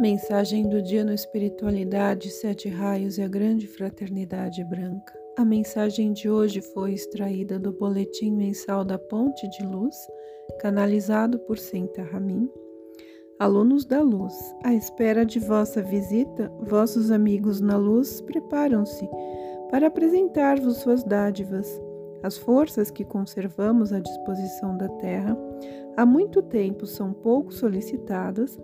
Mensagem do dia no Espiritualidade, Sete Raios e a Grande Fraternidade Branca. A mensagem de hoje foi extraída do Boletim Mensal da Ponte de Luz, canalizado por Senta Ramin. Alunos da Luz, à espera de vossa visita, vossos amigos na luz preparam-se para apresentar-vos suas dádivas. As forças que conservamos à disposição da Terra há muito tempo são pouco solicitadas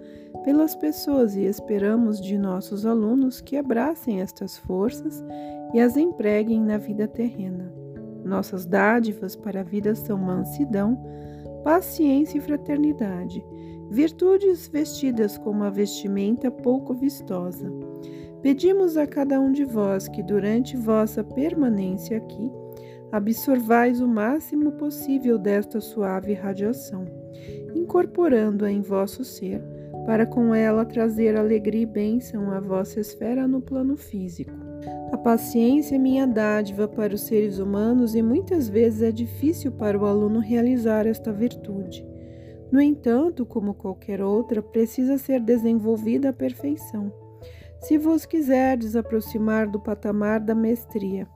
pelas pessoas e esperamos de nossos alunos que abracem estas forças e as empreguem na vida terrena. Nossas dádivas para a vida são mansidão, paciência e fraternidade, virtudes vestidas com uma vestimenta pouco vistosa. Pedimos a cada um de vós que, durante vossa permanência aqui, absorvais o máximo possível desta suave radiação, incorporando-a em vosso ser, para com ela trazer alegria e bênção à vossa esfera no plano físico. A paciência é minha dádiva para os seres humanos e muitas vezes é difícil para o aluno realizar esta virtude. No entanto, como qualquer outra, precisa ser desenvolvida à perfeição. Se vos quiserdes aproximar do patamar da mestria,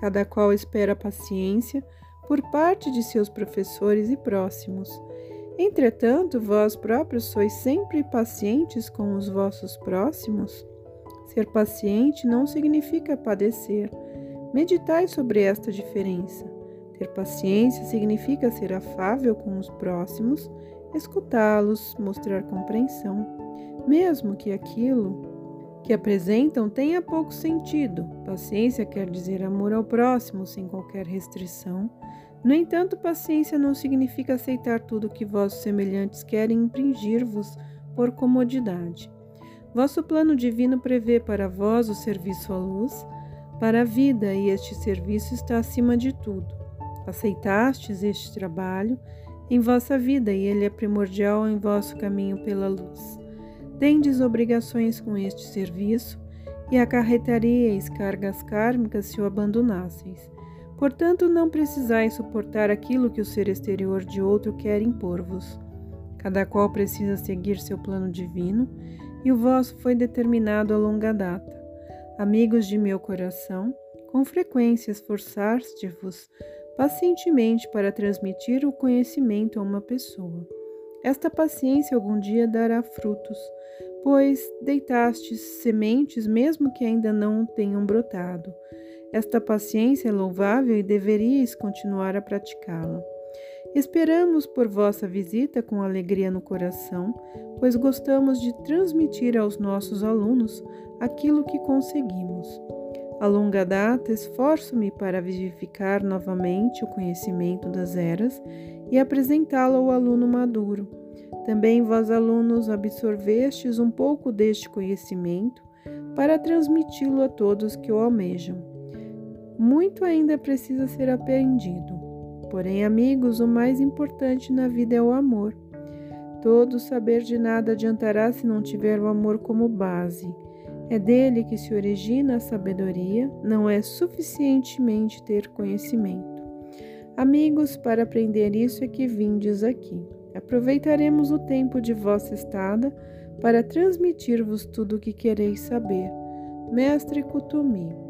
cada qual espera paciência por parte de seus professores e próximos. Entretanto, vós próprios sois sempre pacientes com os vossos próximos? Ser paciente não significa padecer. Meditai sobre esta diferença. Ter paciência significa ser afável com os próximos, escutá-los, mostrar compreensão, mesmo que aquilo que apresentam tenha pouco sentido. Paciência quer dizer amor ao próximo sem qualquer restrição. No entanto, paciência não significa aceitar tudo que vossos semelhantes querem impingir-vos por comodidade. Vosso plano divino prevê para vós o serviço à luz, para a vida, e este serviço está acima de tudo. Aceitastes este trabalho em vossa vida e ele é primordial em vosso caminho pela luz tendes obrigações com este serviço e acarretaríeis cargas kármicas se o abandonasseis. Portanto, não precisais suportar aquilo que o ser exterior de outro quer impor-vos. Cada qual precisa seguir seu plano divino, e o vosso foi determinado a longa data. Amigos de meu coração, com frequência esforçaste-vos pacientemente para transmitir o conhecimento a uma pessoa. Esta paciência algum dia dará frutos, pois deitastes sementes mesmo que ainda não tenham brotado. Esta paciência é louvável e deveríeis continuar a praticá-la. Esperamos por vossa visita com alegria no coração, pois gostamos de transmitir aos nossos alunos aquilo que conseguimos. A longa data esforço-me para vivificar novamente o conhecimento das eras e apresentá-lo ao aluno maduro. Também vós, alunos, absorvestes um pouco deste conhecimento para transmiti-lo a todos que o almejam. Muito ainda precisa ser aprendido. Porém, amigos, o mais importante na vida é o amor. Todo saber de nada adiantará se não tiver o amor como base. É dele que se origina a sabedoria, não é suficientemente ter conhecimento. Amigos, para aprender isso é que vindes aqui. Aproveitaremos o tempo de vossa estada para transmitir-vos tudo o que quereis saber. Mestre Kutumi.